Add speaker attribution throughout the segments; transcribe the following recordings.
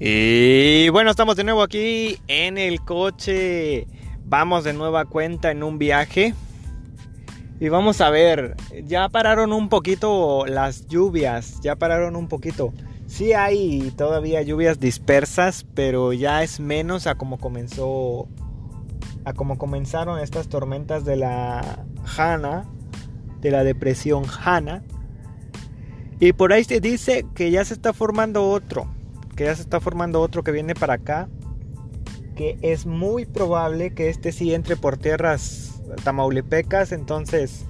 Speaker 1: Y bueno, estamos de nuevo aquí en el coche. Vamos de nueva cuenta en un viaje. Y vamos a ver, ya pararon un poquito las lluvias, ya pararon un poquito. Sí hay todavía lluvias dispersas, pero ya es menos a como comenzó a como comenzaron estas tormentas de la Hanna, de la depresión Hanna. Y por ahí se dice que ya se está formando otro que ya se está formando otro que viene para acá, que es muy probable que este sí entre por tierras tamaulipecas, entonces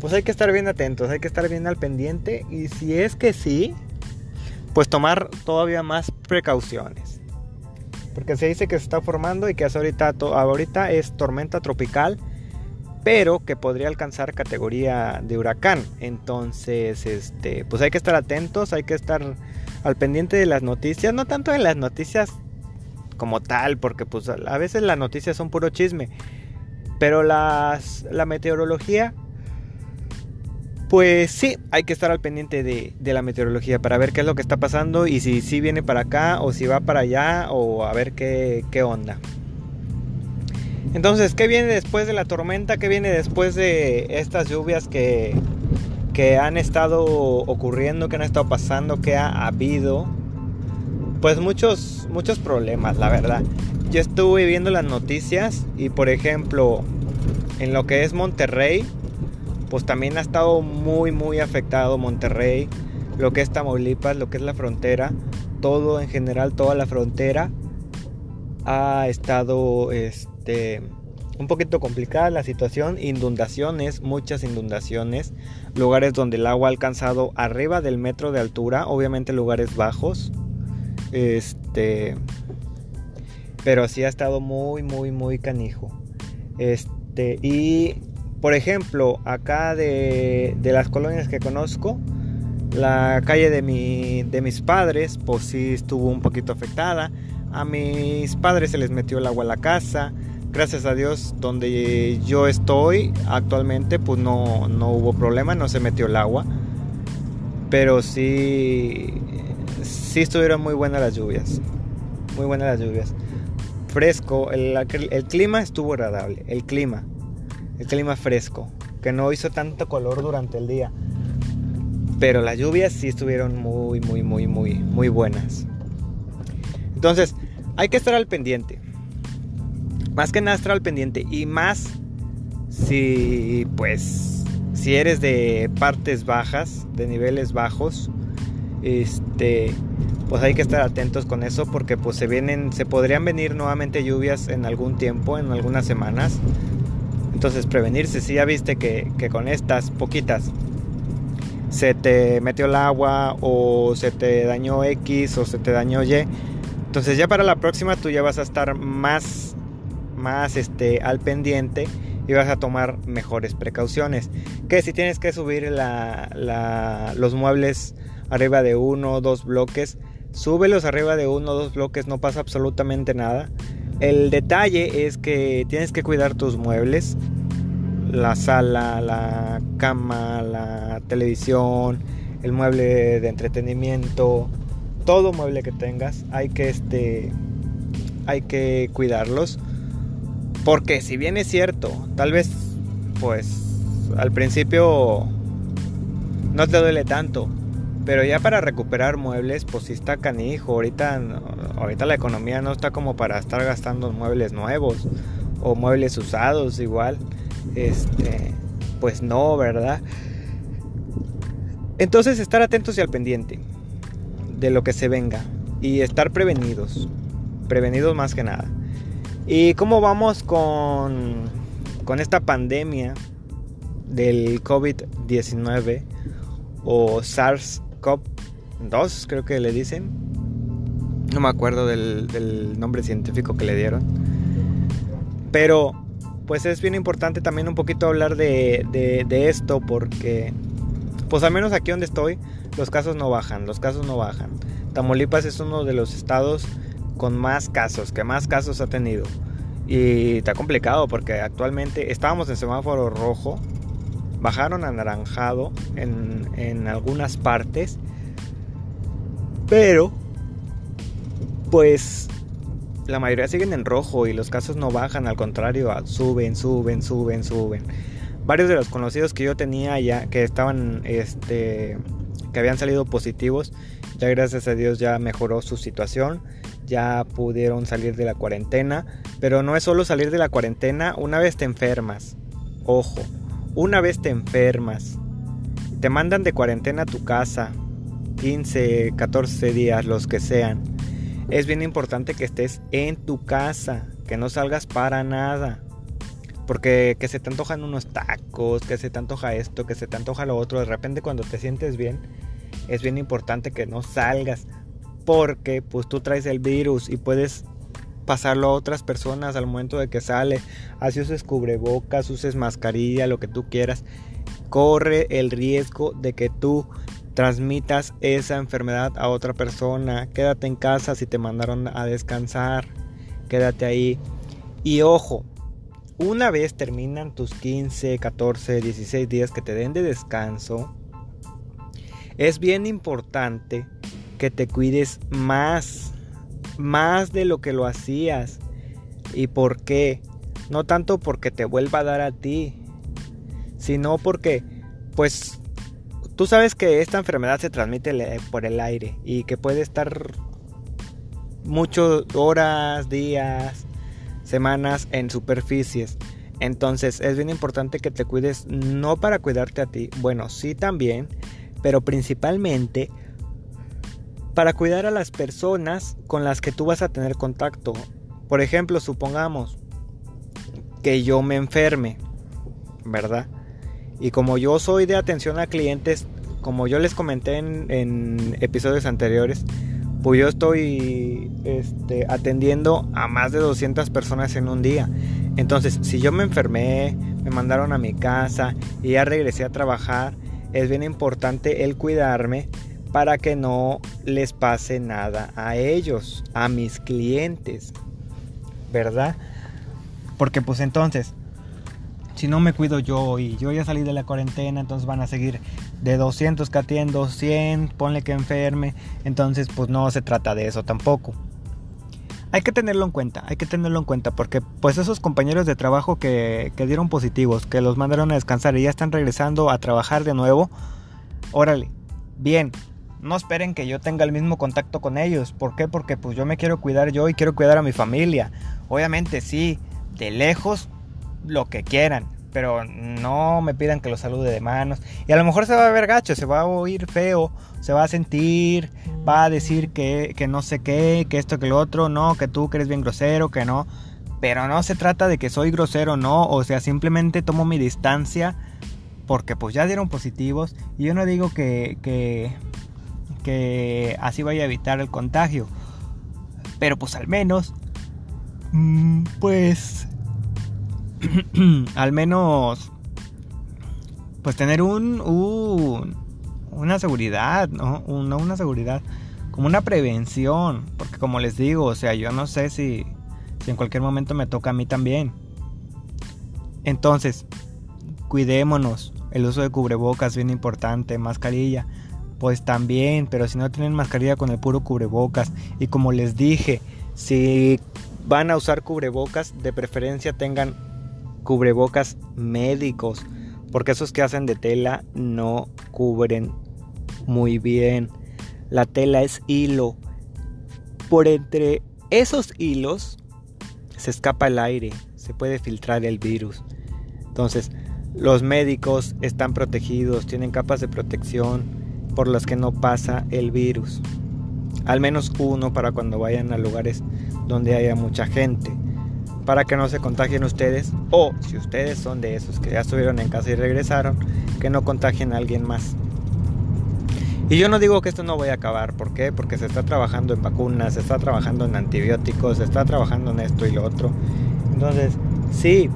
Speaker 1: pues hay que estar bien atentos, hay que estar bien al pendiente y si es que sí, pues tomar todavía más precauciones. Porque se dice que se está formando y que ahorita, ahorita es tormenta tropical, pero que podría alcanzar categoría de huracán. Entonces, este, pues hay que estar atentos, hay que estar al pendiente de las noticias, no tanto de las noticias como tal, porque pues a veces las noticias son puro chisme, pero las, la meteorología, pues sí, hay que estar al pendiente de, la meteorología para ver qué es lo que está pasando y si sí viene para acá o si va para allá o a ver qué, qué onda. Entonces, ¿qué viene después de la tormenta? ¿Qué viene después de estas lluvias que, que han estado ocurriendo, que han estado pasando, que ha habido, pues muchos, muchos problemas, la verdad. Yo estuve viendo las noticias y por ejemplo, en lo que es Monterrey, pues también ha estado muy, muy afectado Monterrey, lo que es Tamaulipas, lo que es la frontera, todo en general, toda la frontera ha estado, este, un poquito complicada la situación, inundaciones, muchas inundaciones, lugares donde el agua ha alcanzado arriba del metro de altura, obviamente lugares bajos. Este pero sí ha estado muy muy muy canijo. Este y por ejemplo, acá de, de las colonias que conozco, la calle de, mi, de mis padres, pues sí estuvo un poquito afectada. A mis padres se les metió el agua a la casa gracias a Dios, donde yo estoy actualmente, pues no, no hubo problema, no se metió el agua. Pero sí, sí estuvieron muy buenas las lluvias. Muy buenas las lluvias. Fresco, el, el clima estuvo agradable. El clima, el clima fresco, que no hizo tanto color durante el día. Pero las lluvias sí estuvieron muy, muy, muy, muy, muy buenas. Entonces, hay que estar al pendiente más que nada al pendiente y más si pues si eres de partes bajas, de niveles bajos, este pues hay que estar atentos con eso porque pues se vienen se podrían venir nuevamente lluvias en algún tiempo, en algunas semanas. Entonces prevenirse, si ya viste que, que con estas poquitas se te metió el agua o se te dañó X o se te dañó Y, entonces ya para la próxima tú ya vas a estar más más este, al pendiente y vas a tomar mejores precauciones. Que si tienes que subir los muebles arriba de uno o dos bloques, súbelos arriba de uno o dos bloques, no pasa absolutamente nada. El detalle es que tienes que cuidar tus muebles, la sala, la cama, la televisión, el mueble de entretenimiento, todo mueble que tengas, hay que este hay que cuidarlos porque si bien es cierto, tal vez pues al principio no te duele tanto, pero ya para recuperar muebles pues si está canijo, ahorita, ahorita la economía no está como para estar gastando muebles nuevos o muebles usados igual. Este, pues no, ¿verdad? Entonces estar atentos y al pendiente de lo que se venga y estar prevenidos, prevenidos más que nada. ¿Y cómo vamos con, con esta pandemia del COVID-19 o SARS-CoV-2, creo que le dicen? No me acuerdo del, nombre científico que le dieron. Pero pues es bien importante también un poquito hablar de, de, esto porque pues al menos aquí donde estoy los casos no bajan, los casos no bajan. Tamaulipas es uno de los estados con más casos, que más casos ha tenido. Y está complicado porque actualmente estábamos en semáforo rojo, bajaron a naranjado en, en algunas partes, pero pues la mayoría siguen en rojo y los casos no bajan, al contrario, suben, suben, suben, suben. Varios de los conocidos que yo tenía ya que estaban este que habían salido positivos, ya gracias a Dios ya mejoró su situación, ya pudieron salir de la cuarentena, pero no es solo salir de la cuarentena, una vez te enfermas. Ojo, una vez te enfermas, te mandan de cuarentena a tu casa, 15, 14 días, los que sean. Es bien importante que estés en tu casa, que no salgas para nada. Porque que se te antojan unos tacos, que se te antoja esto, que se te antoja lo otro. De repente cuando te sientes bien, es bien importante que no salgas. Porque pues tú traes el virus y puedes pasarlo a otras personas al momento de que sale. Así uses cubrebocas, uses mascarilla, lo que tú quieras. Corre el riesgo de que tú transmitas esa enfermedad a otra persona. Quédate en casa si te mandaron a descansar. Quédate ahí. Y ojo, una vez terminan tus 15, 14, 16 días que te den de descanso, es bien importante que te cuides más, más de lo que lo hacías. ¿Y por qué? No tanto porque te vuelva a dar a ti, sino porque, pues, tú sabes que esta enfermedad se transmite por el aire y que puede estar muchas horas, días, semanas en superficies. Entonces es bien importante que te cuides no para cuidarte a ti, bueno, sí también, pero principalmente para cuidar a las personas con las que tú vas a tener contacto. Por ejemplo, supongamos que yo me enferme, ¿verdad? Y como yo soy de atención a clientes, como yo les comenté en, episodios anteriores, pues yo estoy este, atendiendo a más de 200 personas en un día. Entonces, si yo me enfermé, me mandaron a mi casa y ya regresé a trabajar, es bien importante el cuidarme para que no les pase nada a ellos, a mis clientes, ¿verdad? Porque pues entonces, si no me cuido yo y yo ya salí de la cuarentena, entonces van a seguir de 200 que atiendo, 100, ponle que enferme, entonces pues no se trata de eso tampoco. Hay que tenerlo en cuenta, hay que tenerlo en cuenta porque pues esos compañeros de trabajo que, que dieron positivos, que los mandaron a descansar y ya están regresando a trabajar de nuevo, órale, bien, no esperen que yo tenga el mismo contacto con ellos. ¿Por qué? Porque pues yo me quiero cuidar yo y quiero cuidar a mi familia. Obviamente sí, de lejos lo que quieran, pero no me pidan que lo salude de manos. Y a lo mejor se va a ver gacho, se va a oír feo, se va a sentir, va a decir que, que no sé qué, que esto, que lo otro, no, que tú que eres bien grosero, que no. Pero no se trata de que soy grosero, no, o sea, simplemente tomo mi distancia porque pues ya dieron positivos y yo no digo que, que, que así vaya a evitar el contagio. Pero pues al menos, mm, pues al menos pues tener un, una seguridad, ¿no? Una, una seguridad, como una prevención, porque como les digo, o sea, yo no sé si, si en cualquier momento me toca a mí también. Entonces, cuidémonos, el uso de cubrebocas bien importante, mascarilla, pues también, pero si no tienen mascarilla con el puro cubrebocas y como les dije, si van a usar cubrebocas, de preferencia tengan cubrebocas médicos, porque esos que hacen de tela no cubren muy bien. La tela es hilo. Por entre esos hilos se escapa el aire, se puede filtrar el virus. Entonces, los médicos están protegidos, tienen capas de protección por las que no pasa el virus. Al menos uno para cuando vayan a lugares donde haya mucha gente para que no se contagien ustedes o si ustedes son de esos que ya estuvieron en casa y regresaron, que no contagien a alguien más. Y yo no digo que esto no vaya a acabar, ¿por qué? Porque se está trabajando en vacunas, se está trabajando en antibióticos, se está trabajando en esto y lo otro. Entonces, sí,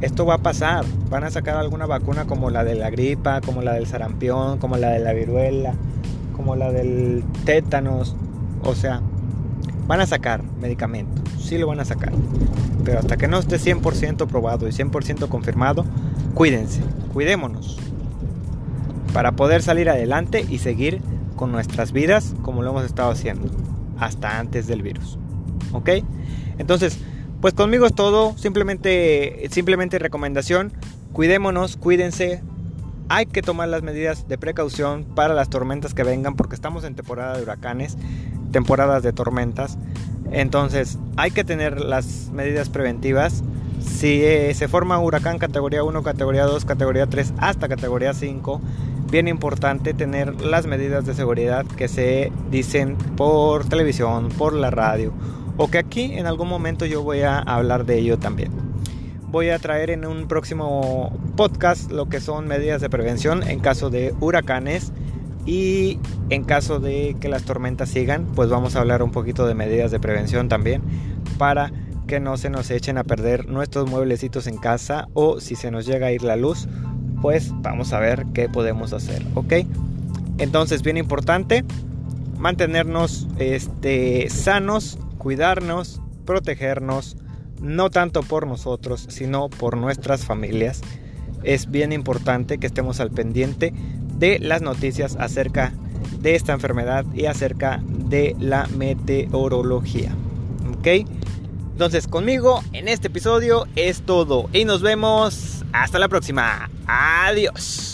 Speaker 1: esto va a pasar. Van a sacar alguna vacuna como la de la gripa, como la del sarampión, como la de la viruela, como la del tétanos. O sea, van a sacar medicamentos, sí lo van a sacar. Pero hasta que no esté 100% probado y 100% confirmado, cuídense, cuidémonos. Para poder salir adelante y seguir con nuestras vidas como lo hemos estado haciendo. hasta antes del virus. ¿Ok? Entonces, pues conmigo es todo. Simplemente, simplemente recomendación. Cuidémonos, cuídense. Hay que tomar las medidas de precaución para las tormentas que vengan porque estamos en temporada de huracanes, temporadas de tormentas. Entonces hay que tener las medidas preventivas. Si eh, se forma huracán categoría 1, categoría 2, categoría 3 hasta categoría 5, bien importante tener las medidas de seguridad que se dicen por televisión, por la radio o que aquí en algún momento yo voy a hablar de ello también. Voy a traer en un próximo podcast lo que son medidas de prevención en caso de huracanes y en caso de que las tormentas sigan, pues vamos a hablar un poquito de medidas de prevención también para que no se nos echen a perder nuestros mueblecitos en casa o si se nos llega a ir la luz, pues vamos a ver qué podemos hacer, ¿ok? Entonces, bien importante, mantenernos este, sanos, cuidarnos, protegernos, no tanto por nosotros, sino por nuestras familias. Es bien importante que estemos al pendiente de las noticias acerca de esta enfermedad y acerca de la meteorología. ¿Ok? Entonces conmigo en este episodio es todo y nos vemos hasta la próxima. Adiós.